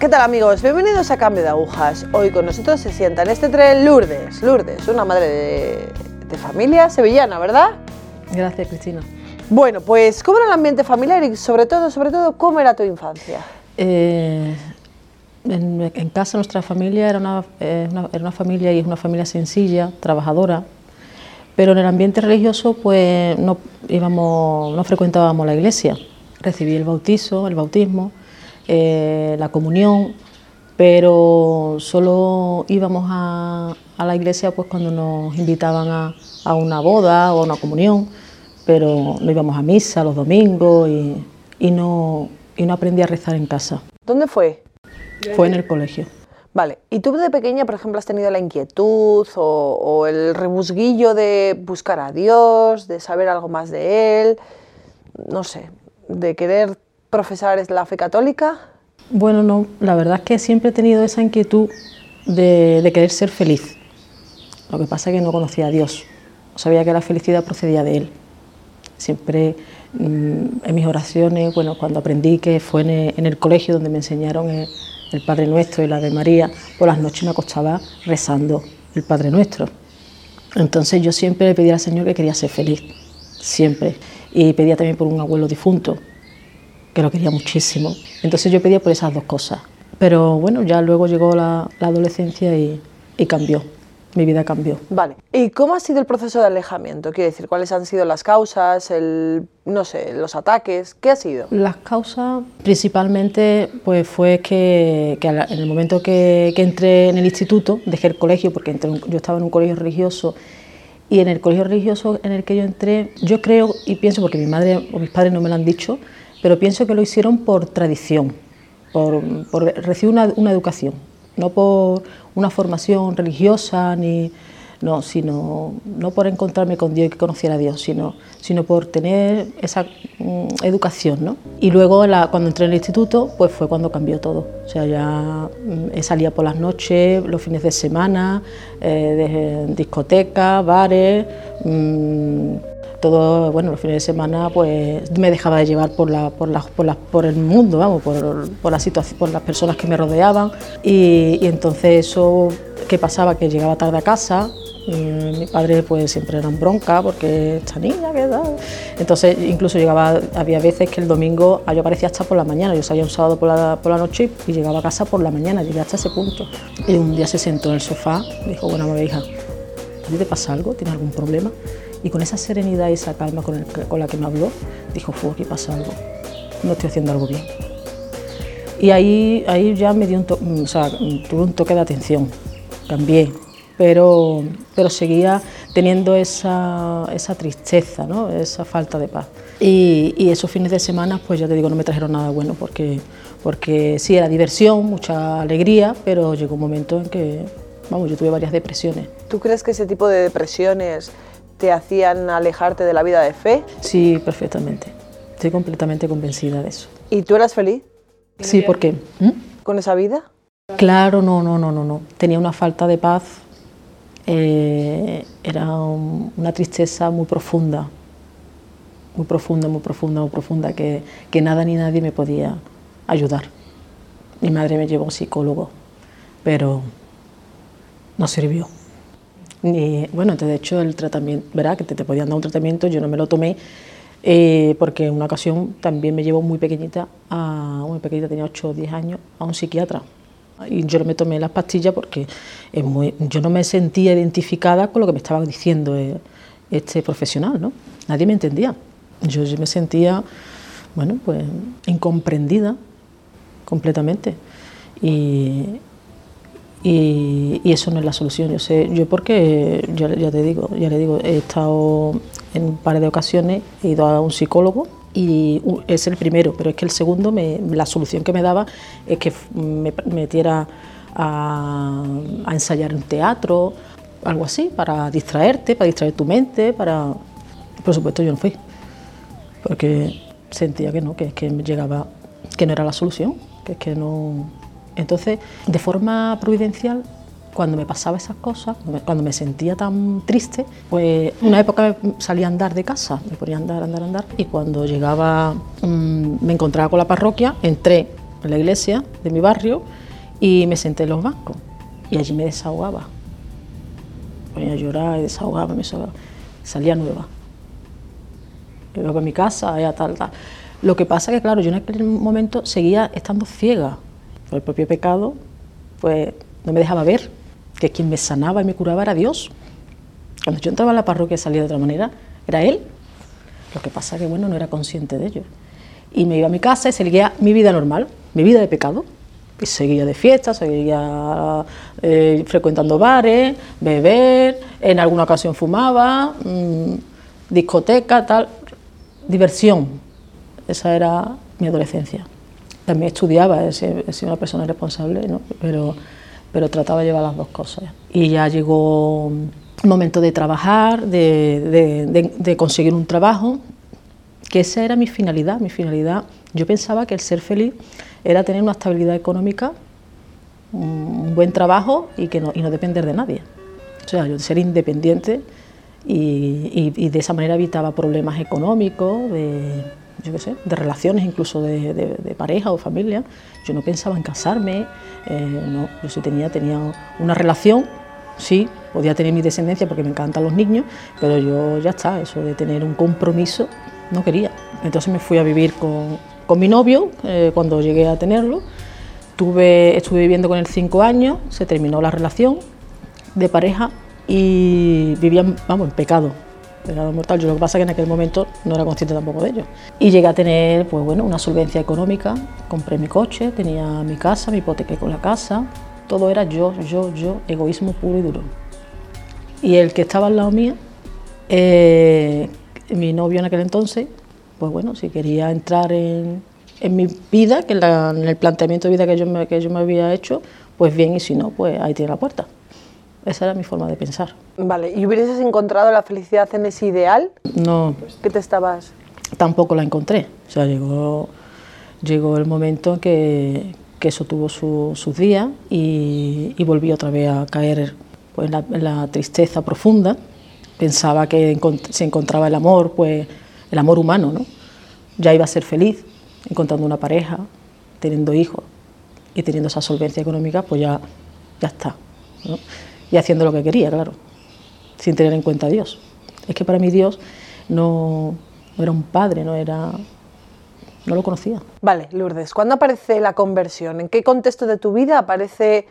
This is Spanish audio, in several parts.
¿Qué tal amigos? Bienvenidos a Cambio de Agujas. Hoy con nosotros se sienta en este tren Lourdes. Lourdes, una madre de, de familia sevillana, ¿verdad? Gracias, Cristina. Bueno, pues ¿cómo era el ambiente familiar y sobre todo, sobre todo, cómo era tu infancia? Eh, en, en casa nuestra familia era una, eh, una- era una familia y es una familia sencilla, trabajadora, pero en el ambiente religioso pues no, íbamos, no frecuentábamos la iglesia. Recibí el bautizo, el bautismo, eh, la comunión, pero solo íbamos a, a la iglesia pues cuando nos invitaban a, a una boda o a una comunión, pero no íbamos a misa los domingos y, y no, y no aprendí a rezar en casa. ¿Dónde fue? Fue en el colegio. Vale, ¿y tú de pequeña, por ejemplo, has tenido la inquietud o, o el rebusguillo de buscar a Dios, de saber algo más de Él, no sé, de querer profesar la fe católica? Bueno, no, la verdad es que siempre he tenido esa inquietud de, querer ser feliz. Lo que pasa es que no conocía a Dios. Sabía que la felicidad procedía de Él. Siempre mm, en mis oraciones, bueno, cuando aprendí que fue en el, colegio donde me enseñaron el, el Padre Nuestro y la de María, por las noches me acostaba rezando el Padre Nuestro. Entonces yo siempre le pedía al Señor que quería ser feliz, siempre. Y pedía también por un abuelo difunto, que lo quería muchísimo. Entonces yo pedía por esas dos cosas. Pero bueno, ya luego llegó la, la adolescencia y, y cambió, mi vida cambió. Vale, ¿y cómo ha sido el proceso de alejamiento? Quiero decir, ¿cuáles han sido las causas, el, no sé, los ataques? ¿Qué ha sido? Las causas principalmente pues fue que, en el momento que, que entré en el instituto, dejé el colegio porque entré yo estaba en un colegio religioso y en el colegio religioso en el que yo entré, yo creo y pienso, porque mi madre o mis padres no me lo han dicho, pero pienso que lo hicieron por tradición, por, recibir una, una educación, no por una formación religiosa ni no, sino no por encontrarme con Dios y que conociera a Dios, sino, sino por tener esa mm, educación, ¿no? Y luego cuando entré en el instituto, pues fue cuando cambió todo. O sea, ya mm, salía por las noches, los fines de semana, eh, de discotecas, bares, mm, todo, bueno, los fines de semana pues me dejaba de llevar por, la, por, la- por, la- por el mundo, vamos, por, por, la situación, por las personas que me rodeaban y, y entonces eso, ¿qué pasaba? Que llegaba tarde a casa, y mi padre pues siempre era en bronca porque esta niña, ¿qué tal? Entonces incluso llegaba, había veces que el domingo yo aparecía hasta por la mañana, yo salía un sábado por la, por la noche y llegaba a casa por la mañana, llegué hasta ese punto. Y un día se sentó en el sofá y dijo, bueno, mi hija, ¿a ti te pasa algo? ¿Tienes algún problema? Y con esa serenidad y esa calma con, la que me habló, dijo, fue aquí pasa algo, no estoy haciendo algo bien. Y ahí, ahí ya me dio un, to- mm, tuve un toque de atención, cambié, pero, pero seguía teniendo esa, esa tristeza, esa falta de paz. Y, y esos fines de semana, pues ya te digo, no me trajeron nada bueno, porque, porque sí, era diversión, mucha alegría, pero llegó un momento en que, vamos, yo tuve varias depresiones. ¿Tú crees que ese tipo de depresiones te hacían alejarte de la vida de fe? Sí, perfectamente. Estoy completamente convencida de eso. ¿Y tú eras feliz Sí, ¿por qué? ¿Mm? con esa vida? Claro, no, no, no, no, no. Tenía una falta de paz, eh, era un- una tristeza muy profunda, muy profunda, muy profunda, muy profunda, que, que nada ni nadie me podía ayudar. Mi madre me llevó a un psicólogo, pero no sirvió. Ni, bueno, de hecho el tratamiento, ¿verdad? Que te, te podían dar un tratamiento, yo no me lo tomé eh, porque en una ocasión también me llevó muy pequeñita, a, muy pequeñita, tenía 8 o 10 años, a un psiquiatra. Y yo no me tomé las pastillas porque es muy- yo no me sentía identificada con lo que me estaba diciendo eh, este profesional, ¿no? Nadie me entendía. Yo, yo me sentía, bueno, pues incomprendida completamente. Y, y, eso no es la solución. Yo sé, yo porque, ya te digo, ya le digo, he estado en un par de ocasiones, he ido a un psicólogo y u- es el primero, pero es que el segundo, me, la solución que me daba es que me metiera a, a ensayar en teatro, algo así, para distraerte, para distraer tu mente, para... Por supuesto yo no fui, porque sentía que no, que, que me llegaba, que no era la solución, que es que no... Entonces, de forma providencial, cuando me pasaba esas cosas, cuando me- sentía tan triste, pues una época me salía a andar de casa, me ponía a andar, andar, andar, y cuando llegaba, mm, me encontraba con la parroquia, entré en la iglesia de mi barrio y me senté en los bancos y allí me desahogaba. Ponía a llorar y desahogaba, me salía nueva. Luego a mi casa, ya tal, tal. Lo que pasa que, claro, yo en aquel momento seguía estando ciega el propio pecado, pues no me dejaba ver que quien me sanaba y me curaba era Dios. Cuando yo entraba en la parroquia y salía de otra manera, era Él. Lo que pasa que, bueno, no era consciente de ello. Y me iba a mi casa y seguía mi vida normal, mi vida de pecado. Seguía de fiesta, seguía eh, frecuentando bares, beber, en alguna ocasión fumaba, mm, discoteca, tal, diversión. Esa era mi adolescencia. También estudiaba, he sido una persona responsable, ¿no? pero, pero trataba de llevar las dos cosas. Y ya llegó el momento de trabajar, de, conseguir un trabajo, que esa era mi finalidad. Mi finalidad, yo pensaba que el ser feliz era tener una estabilidad económica, un buen trabajo y, que no, y no depender de nadie. O sea, yo ser independiente y, de esa manera evitaba problemas económicos, de, de relaciones incluso de, pareja o familia. Yo no pensaba en casarme, eh, no, yo sí tenía, tenía una relación sí, podía tener mi descendencia porque me encantan los niños, pero yo ya está, eso de tener un compromiso no quería. Entonces me fui a vivir con, mi novio eh, cuando llegué a tenerlo. Tuve, estuve viviendo con él cinco años, se terminó la relación de pareja y vivía, vamos, en pecado, pecado mortal. Yo lo que pasa es que en aquel momento no era consciente tampoco de ello. Y llegué a tener, pues bueno, una solvencia económica, compré mi coche, tenía mi casa, me hipotequé con la casa, todo era yo, yo, yo, egoísmo puro y duro. Y el que estaba al lado mío, eh, mi novio en aquel entonces, pues bueno, si quería entrar en, mi vida, que en, el planteamiento de vida que yo, que yo me había hecho, pues bien, y si no, pues ahí tiene la puerta. Esa era mi forma de pensar. Vale, ¿y hubieses encontrado la felicidad en ese ideal? No. ¿Qué te estabas...? Tampoco la encontré. O sea, llegó, llegó el momento en que, que eso tuvo sus días y, volví otra vez a caer pues, en, la, tristeza profunda. Pensaba que se encontraba el amor, pues el amor humano, ¿no? Ya iba a ser feliz encontrando una pareja, teniendo hijos y teniendo esa solvencia económica, pues ya, ya está. Y haciendo lo que quería, claro, sin tener en cuenta a Dios. Es que para mí Dios no, no era un padre, no era no lo conocía. Vale, Lourdes, ¿cuándo aparece la conversión? ¿En qué contexto de tu vida aparece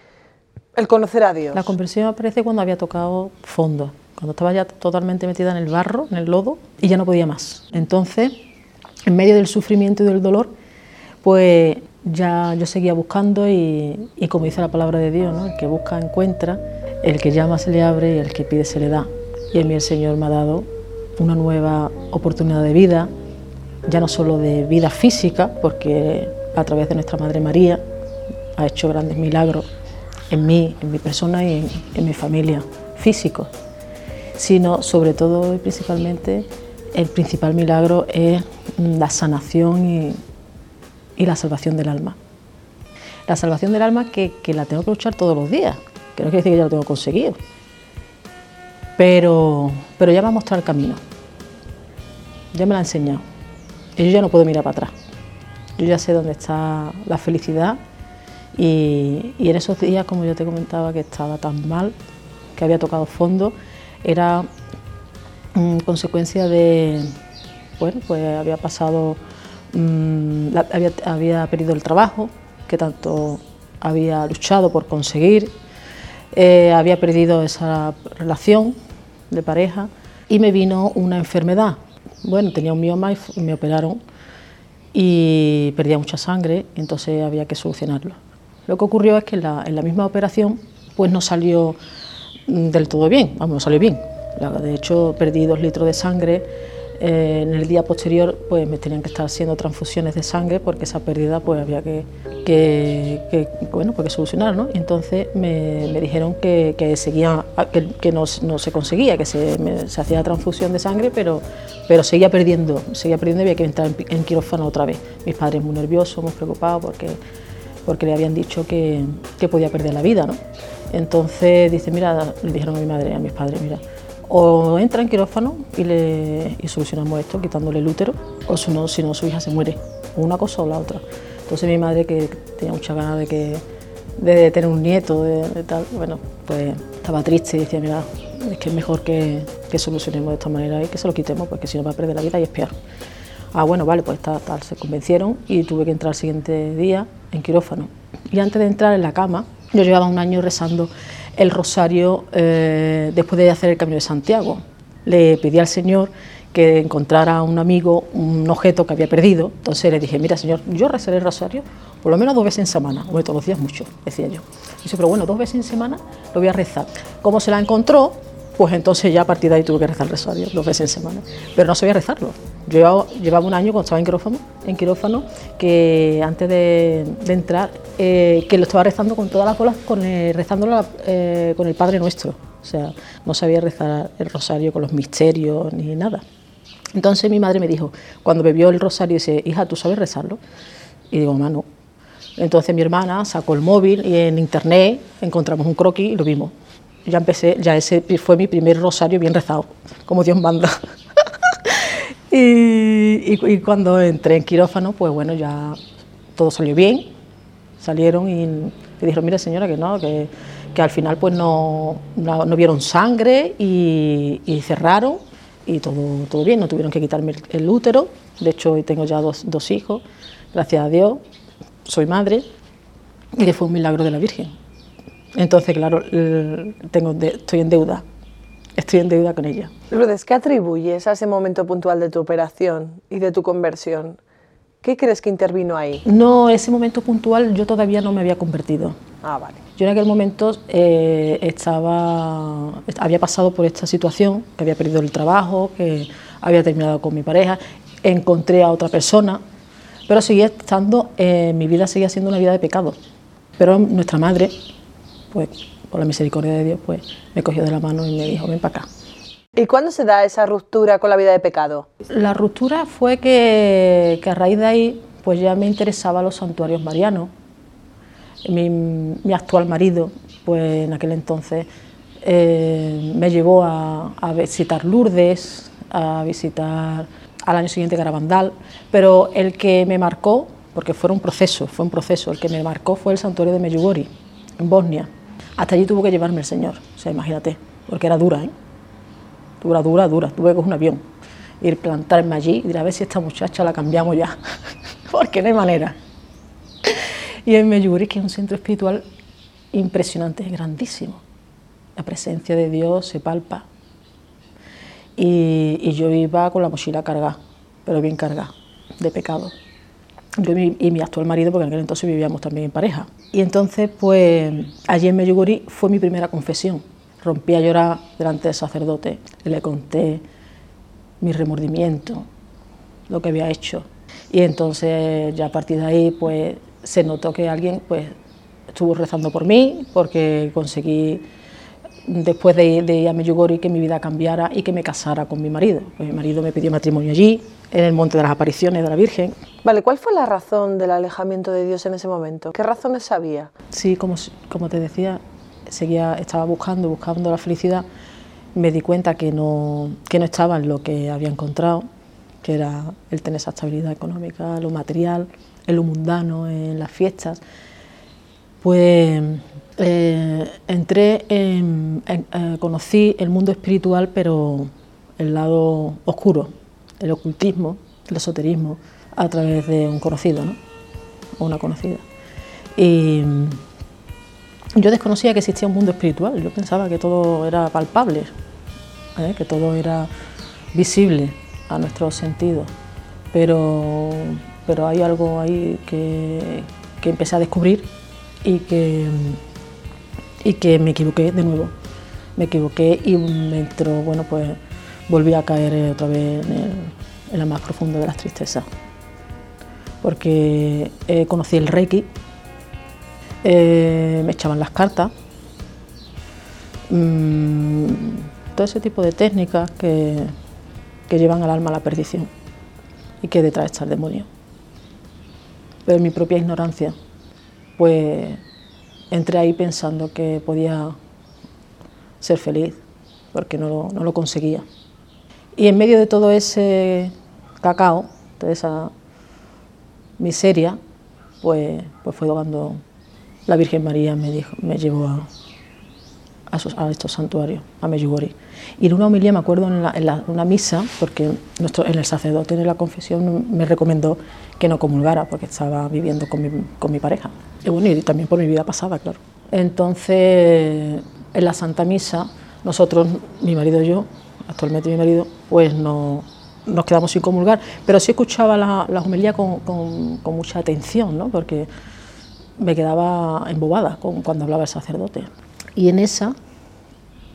el conocer a Dios? La conversión aparece cuando había tocado fondo, cuando estaba ya totalmente metida en el barro, en el lodo, y ya no podía más. Entonces, en medio del sufrimiento y del dolor, pues ya yo seguía buscando y, como dice la palabra de Dios, ¿no? el que busca encuentra, el que llama se le abre y el que pide se le da. Y en mí el Señor me ha dado una nueva oportunidad de vida, ya no solo de vida física, porque a través de nuestra Madre María ha hecho grandes milagros en mí, en mi persona y en, mi familia físico, sino sobre todo y principalmente el principal milagro es la sanación y, la salvación del alma. La salvación del alma que, la tengo que luchar todos los días, que no quiere decir que ya lo tengo conseguido, pero, pero ya me ha mostrado el camino, ya me lo ha enseñado. Yo ya no puedo mirar para atrás. Yo ya sé dónde está la felicidad. Y, en esos días, como yo te comentaba, que estaba tan mal, que había tocado fondo, era mm, consecuencia de, bueno, pues había pasado, mm, había, perdido el trabajo, que tanto había luchado por conseguir, eh, había perdido esa relación de pareja y me vino una enfermedad bueno, tenía un mioma y me operaron y perdía mucha sangre, entonces había que solucionarlo. Lo que ocurrió es que en la, misma operación pues no salió mm, del todo bien, no salió bien. De hecho, perdí dos litros de sangre eh, en el día posterior pues me tenían que estar haciendo transfusiones de sangre porque esa pérdida pues había que, que, bueno, pues, solucionar. ¿no? Entonces me, dijeron que, que seguía, que, no, se conseguía, que se, se, hacía transfusión de sangre, pero, pero seguía perdiendo, seguía perdiendo y había que entrar en, quirófano otra vez. Mis padres muy nerviosos, muy preocupados porque, porque le habían dicho que, podía perder la vida. ¿no? Entonces dice, mira, le dijeron a mi madre, a mis padres, mira, o entra en quirófano y, le, solucionamos esto quitándole el útero, o si no, si no, su hija se muere, una cosa o la otra. Entonces mi madre, que tenía mucha ganas de, que, de tener un nieto, de, tal, bueno, pues estaba triste y decía, mira, es que es mejor que, que, solucionemos de esta manera y que se lo quitemos, porque si no va a perder la vida y es peor. Ah, bueno, vale, pues tal, tal, se convencieron y tuve que entrar el siguiente día en quirófano. Y antes de entrar en la cama, yo llevaba un año rezando el rosario eh, después de hacer el Camino de Santiago. Le pedí al Señor que encontrara a un amigo un objeto que había perdido. Entonces le dije, mira Señor, yo rezaré el rosario por lo menos dos veces en semana, o todos los días mucho, decía yo. Dice, pero bueno, dos veces en semana lo voy a rezar. Como se la encontró, pues entonces ya a partir de ahí tuve que rezar el rosario dos veces en semana. Pero no sabía rezarlo. Yo llevaba un año cuando estaba en quirófano, en quirófano que antes de, entrar, eh, que lo estaba rezando con todas las bolas, con rezándolo eh, con el Padre Nuestro. O sea, no sabía rezar el rosario con los misterios ni nada. Entonces mi madre me dijo, cuando bebió el rosario, dice, hija, ¿tú sabes rezarlo? Y digo, mamá, no. Entonces mi hermana sacó el móvil y en internet encontramos un croquis y lo vimos. Ya empecé, ya ese fue mi primer rosario bien rezado, como Dios manda. Y, cuando entré en quirófano, pues bueno, ya todo salió bien. Salieron y me dijeron, mire señora, que no, que, al final pues no, no, vieron sangre y, cerraron y todo, todo bien, no tuvieron que quitarme el, útero. De hecho, hoy tengo ya dos, dos hijos, gracias a Dios, soy madre y fue un milagro de la Virgen. Entonces, claro, tengo, estoy en deuda estoy en deuda con ella. Lourdes, ¿qué atribuyes a ese momento puntual de tu operación y de tu conversión? ¿Qué crees que intervino ahí? No, ese momento puntual yo todavía no me había convertido. Ah, vale. Yo en aquel momento eh, estaba, había pasado por esta situación, que había perdido el trabajo, que había terminado con mi pareja, encontré a otra persona, pero seguía estando, eh, mi vida seguía siendo una vida de pecado. Pero nuestra madre, pues por la misericordia de Dios, pues me cogió de la mano y me dijo, ven para acá. ¿Y cuándo se da esa ruptura con la vida de pecado? La ruptura fue que, a raíz de ahí pues ya me interesaba los santuarios marianos. Mi, actual marido, pues en aquel entonces, eh, me llevó a, visitar Lourdes, a visitar al año siguiente Garabandal, pero el que me marcó, porque fue un proceso, fue un proceso, el que me marcó fue el santuario de Medjugorje, en Bosnia. Hasta allí tuvo que llevarme el Señor, o sea, imagínate, porque era dura, ¿eh? Dura, dura, dura. Tuve que coger un avión, ir plantarme allí y a ver si esta muchacha la cambiamos ya, porque no hay manera. Y en Meyuri, que es un centro espiritual impresionante, grandísimo. La presencia de Dios se palpa. Y, y yo iba con la mochila cargada, pero bien cargada, de pecado yo y mi, actual marido, porque en aquel entonces vivíamos también en pareja. Y entonces, pues, allí en Medjugorje fue mi primera confesión. Rompí a llorar delante del sacerdote, le conté mi remordimiento, lo que había hecho. Y entonces, ya a partir de ahí, pues, se notó que alguien, pues, estuvo rezando por mí, porque conseguí después de, ir a Medjugorje que mi vida cambiara y que me casara con mi marido. Pues mi marido me pidió matrimonio allí, en el Monte de las Apariciones de la Virgen. Vale, ¿cuál fue la razón del alejamiento de Dios en ese momento? ¿Qué razones había? Sí, como, como te decía, seguía, estaba buscando, buscando la felicidad. Me di cuenta que no, que no estaba en lo que había encontrado, que era el tener esa estabilidad económica, lo material, en lo mundano, en las fiestas. Pues eh, entré, en, eh, conocí el mundo espiritual, pero el lado oscuro, el ocultismo, el esoterismo, a través de un conocido, ¿no? O una conocida. Y yo desconocía que existía un mundo espiritual, yo pensaba que todo era palpable, ¿eh? que todo era visible a nuestros sentidos, pero, pero hay algo ahí que, que empecé a descubrir y que y que me equivoqué de nuevo. Me equivoqué y me entró, bueno, pues volví a caer otra vez en, la más profunda de las tristezas. Porque eh, conocí el Reiki, eh, me echaban las cartas, mm, todo ese tipo de técnicas que, que llevan al alma a la perdición y que detrás está el demonio. Pero en mi propia ignorancia, pues entré ahí pensando que podía ser feliz, porque no lo, conseguía. Y en medio de todo ese cacao, de esa miseria, pues, pues fue cuando la Virgen María me, dijo, me llevó a, a, estos santuarios, a Medjugorje. Y en una homilía me acuerdo en, una misa, porque nuestro, en el sacerdote de la confesión me recomendó que no comulgara, porque estaba viviendo con mi, con mi pareja. Y bueno, y también por mi vida pasada, claro. Entonces, en la Santa Misa, nosotros, mi marido y yo, actualmente mi marido, pues no, nos quedamos sin comulgar, pero sí escuchaba la, la homilía con, mucha atención, ¿no? porque me quedaba embobada con, cuando hablaba el sacerdote. Y en esa,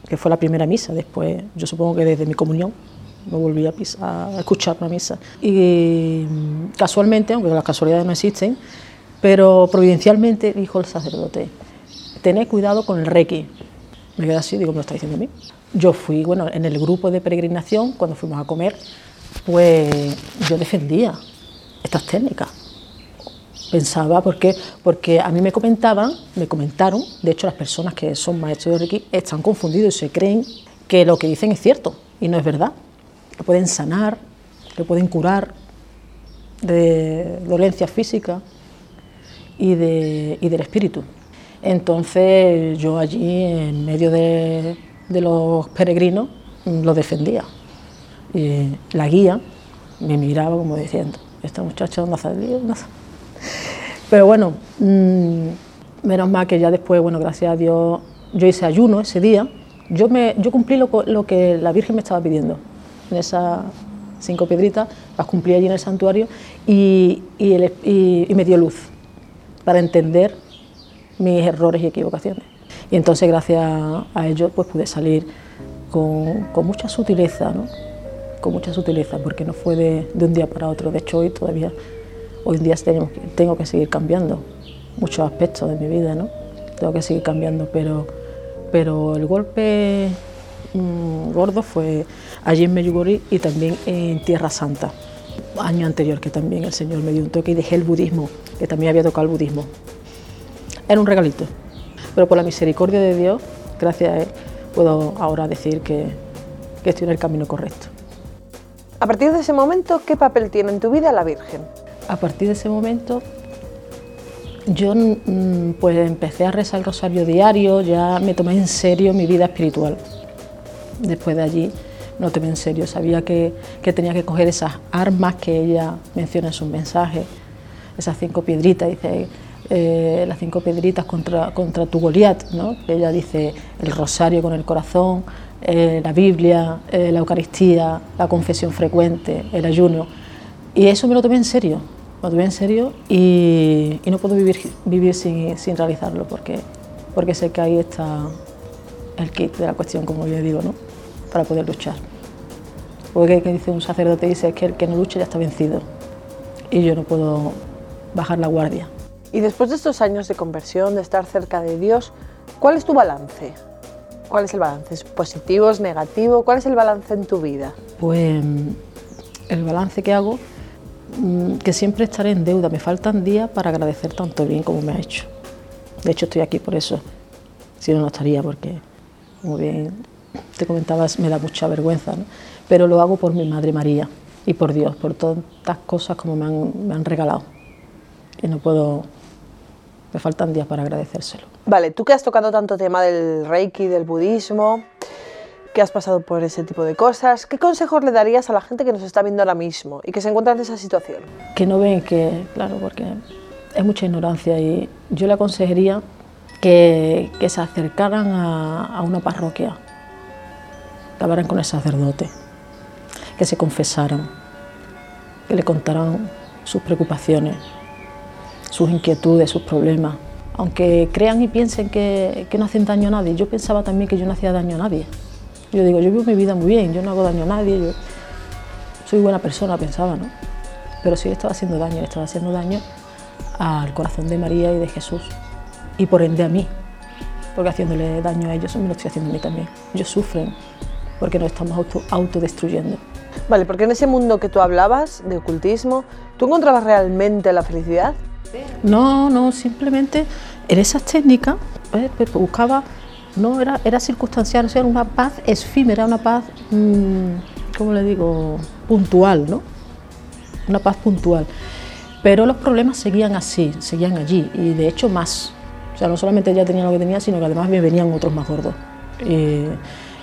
que fue la primera misa, después yo supongo que desde mi comunión no volví a, a escuchar una misa. Y casualmente, aunque las casualidades no existen, pero providencialmente dijo el sacerdote, tened cuidado con el reiki. Me quedé así, digo, me lo está diciendo a mí. Yo fui, bueno, en el grupo de peregrinación, cuando fuimos a comer, pues yo defendía estas técnicas. Pensaba, porque, porque a mí me comentaban, me comentaron, de hecho las personas que son maestros de Reiki están confundidos y se creen que lo que dicen es cierto y no es verdad. Lo pueden sanar, lo pueden curar de dolencias físicas y, de, y del espíritu. Entonces yo allí, en medio de, de los peregrinos, lo defendía. Y la guía me miraba como diciendo, esta muchacha no hace no Pero bueno, mmm, menos mal que ya después, bueno, gracias a Dios, yo hice ayuno ese día. Yo, me, yo cumplí lo, lo que la Virgen me estaba pidiendo. En esas cinco piedritas, las cumplí allí en el santuario y, y me dio luz para entender mis errores y equivocaciones. Y entonces, gracias a ello, pues pude salir con, con mucha sutileza, ¿no? con mucha sutileza, porque no fue de, un día para otro. De hecho, hoy todavía, hoy en tengo, que seguir cambiando muchos aspectos de mi vida, ¿no? Tengo que seguir cambiando, pero, pero el golpe mmm, gordo fue allí en Medjugorje y también en Tierra Santa. Año anterior que también el Señor me dio un toque y dejé el budismo, que también había tocado el budismo. Era un regalito, pero por la misericordia de Dios, gracias a Él, puedo ahora decir que, que estoy en el camino correcto. A partir de ese momento, ¿qué papel tiene en tu vida la Virgen? A partir de ese momento, yo mm, pues empecé a rezar el rosario diario, ya me tomé en serio mi vida espiritual. Después de allí no tomé en serio, sabía que, que tenía que coger esas armas que ella menciona en sus mensajes, esas cinco piedritas, dice, eh, las cinco piedritas contra, contra tu Goliat, ¿no? Ella dice el rosario con el corazón, eh, la Biblia, eh, la Eucaristía, la confesión frecuente, el ayuno. Y eso me lo tomé en serio, me lo tomé en serio y, y no puedo vivir, vivir sin, sin, realizarlo porque, porque sé que ahí está el kit de la cuestión, como yo digo, ¿no? para poder luchar. Porque que dice un sacerdote, dice que el que no lucha ya está vencido y yo no puedo bajar la guardia. Y después de estos años de conversión, de estar cerca de Dios, ¿cuál es tu balance? ¿Cuál es el balance? ¿Es positivo, es negativo? ¿Cuál es el balance en tu vida? Pues el balance que hago, mm, que siempre estaré en deuda. Me faltan días para agradecer tanto bien como me ha hecho. De hecho, estoy aquí por eso. Si no, no estaría porque, como bien te comentabas, me da mucha vergüenza. ¿no? Pero lo hago por mi Madre María y por Dios, por tantas cosas como me han, me han regalado. Y no puedo me faltan días para agradecérselo. Vale, tú que has tocado tanto tema del Reiki, del budismo, que has pasado por ese tipo de cosas, ¿qué consejos le darías a la gente que nos está viendo ahora mismo y que se encuentra en esa situación? Que no ven que, claro, porque es mucha ignorancia y yo le aconsejaría que, que se acercaran a, a una parroquia, que hablaran con el sacerdote, que se confesaran, que le contaran sus preocupaciones, sus inquietudes, sus problemas. Aunque crean y piensen que, que, no hacen daño a nadie, yo pensaba también que yo no hacía daño a nadie. Yo digo, yo vivo mi vida muy bien, yo no hago daño a nadie, soy buena persona, pensaba, ¿no? Pero sí estaba haciendo daño, estaba haciendo daño al corazón de María y de Jesús, y por ende a mí, porque haciéndole daño a ellos me lo estoy haciendo a mí también. Ellos sufren porque nos estamos auto, autodestruyendo. Vale, porque en ese mundo que tú hablabas de ocultismo, ¿tú encontrabas realmente la felicidad? No, no, simplemente en esas técnicas pues buscaba, no era, era circunstancial, o sea, una paz efímera, una paz, mmm, ¿cómo le digo?, puntual, ¿no? Una paz puntual. Pero los problemas seguían así, seguían allí, y de hecho más. O sea, no solamente ella tenía lo que tenía, sino que además me venían otros más gordos.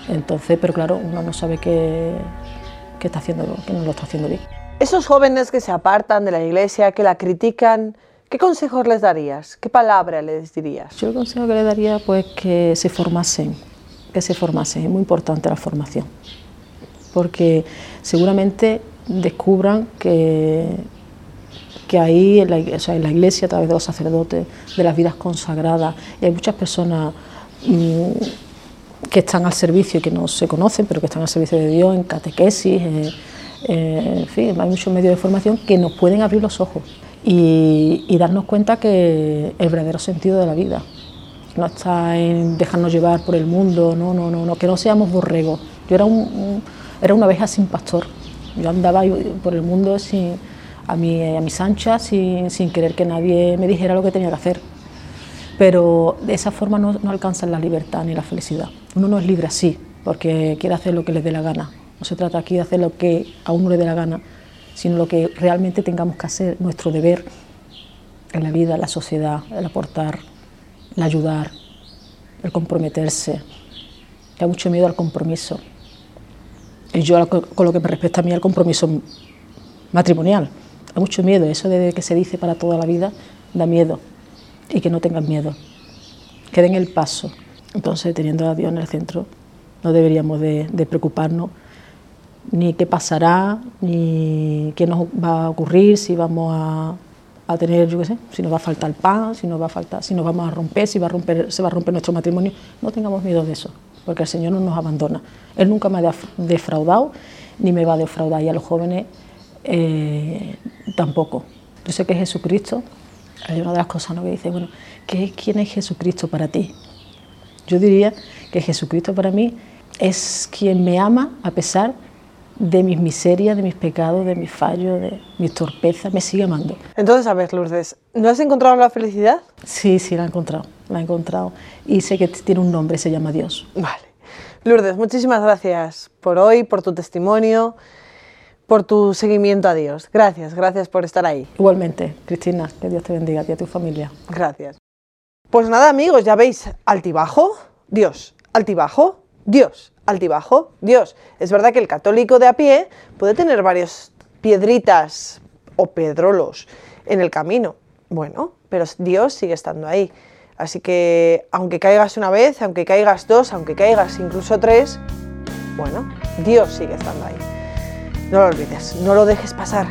entonces, pero claro, uno no sabe qué, está haciendo, qué no lo está haciendo bien. Esos jóvenes que se apartan de la iglesia, que la critican, ¿qué consejos les darías? ¿Qué palabra les dirías? Yo el consejo que les daría pues que se formasen, que se formasen, es muy importante la formación, porque seguramente descubran que, que ahí en la, en la iglesia, a través de los sacerdotes, de las vidas consagradas, y hay muchas personas mm, que están al servicio que no se conocen, pero que están al servicio de Dios en catequesis, en fin, hay muchos medios de formación que nos pueden abrir los ojos y, darnos cuenta que el verdadero sentido de la vida no está en dejarnos llevar por el mundo, no, no, no, no que no seamos borregos. Yo era, un, era una abeja sin pastor, yo andaba por el mundo sin, a, mi, a mis anchas sin, sin querer que nadie me dijera lo que tenía que hacer. Pero de esa forma no, no alcanzan la libertad ni la felicidad. Uno no es libre así, porque quiere hacer lo que le dé la gana. No se trata aquí de hacer lo que a uno le dé la gana, sino lo que realmente tengamos que hacer, nuestro deber en la vida, en la sociedad, el aportar, el ayudar, el comprometerse. Hay mucho miedo al compromiso. Y yo, con lo que me respecta a mí, al compromiso matrimonial. Hay mucho miedo, eso de que se dice para toda la vida, da miedo. Y que no tengan miedo, que den el paso. Entonces, teniendo a Dios en el centro, no deberíamos de, de preocuparnos ni qué pasará, ni qué nos va a ocurrir, si vamos a, a tener, yo qué sé, si nos va a faltar pan, si nos va a faltar, si nos vamos a romper, si va a romper, se va a romper nuestro matrimonio. No tengamos miedo de eso, porque el Señor no nos abandona. Él nunca me ha defraudado, ni me va a defraudar, y a los jóvenes eh, tampoco. Yo sé que Jesucristo, hay una de las cosas ¿no? que dice, bueno, ¿qué, ¿quién es Jesucristo para ti? Yo diría que Jesucristo para mí es quien me ama a pesar de mis miserias, de mis pecados, de mis fallos, de mis torpezas, me sigue amando. Entonces, a ver, Lourdes, ¿no has encontrado la felicidad? Sí, sí, la he encontrado, la he encontrado. Y sé que tiene un nombre, se llama Dios. Vale. Lourdes, muchísimas gracias por hoy, por tu testimonio, por tu seguimiento a Dios. Gracias, gracias por estar ahí. Igualmente, Cristina, que Dios te bendiga a ti y a tu familia. Gracias. Pues nada, amigos, ya veis, altibajo, Dios, altibajo, Dios, altibajo, Dios. Es verdad que el católico de a pie puede tener varias piedritas o pedrolos en el camino. Bueno, pero Dios sigue estando ahí. Así que aunque caigas una vez, aunque caigas dos, aunque caigas incluso tres, bueno, Dios sigue estando ahí. No lo olvides, no lo dejes pasar.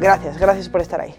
Gracias, gracias por estar ahí.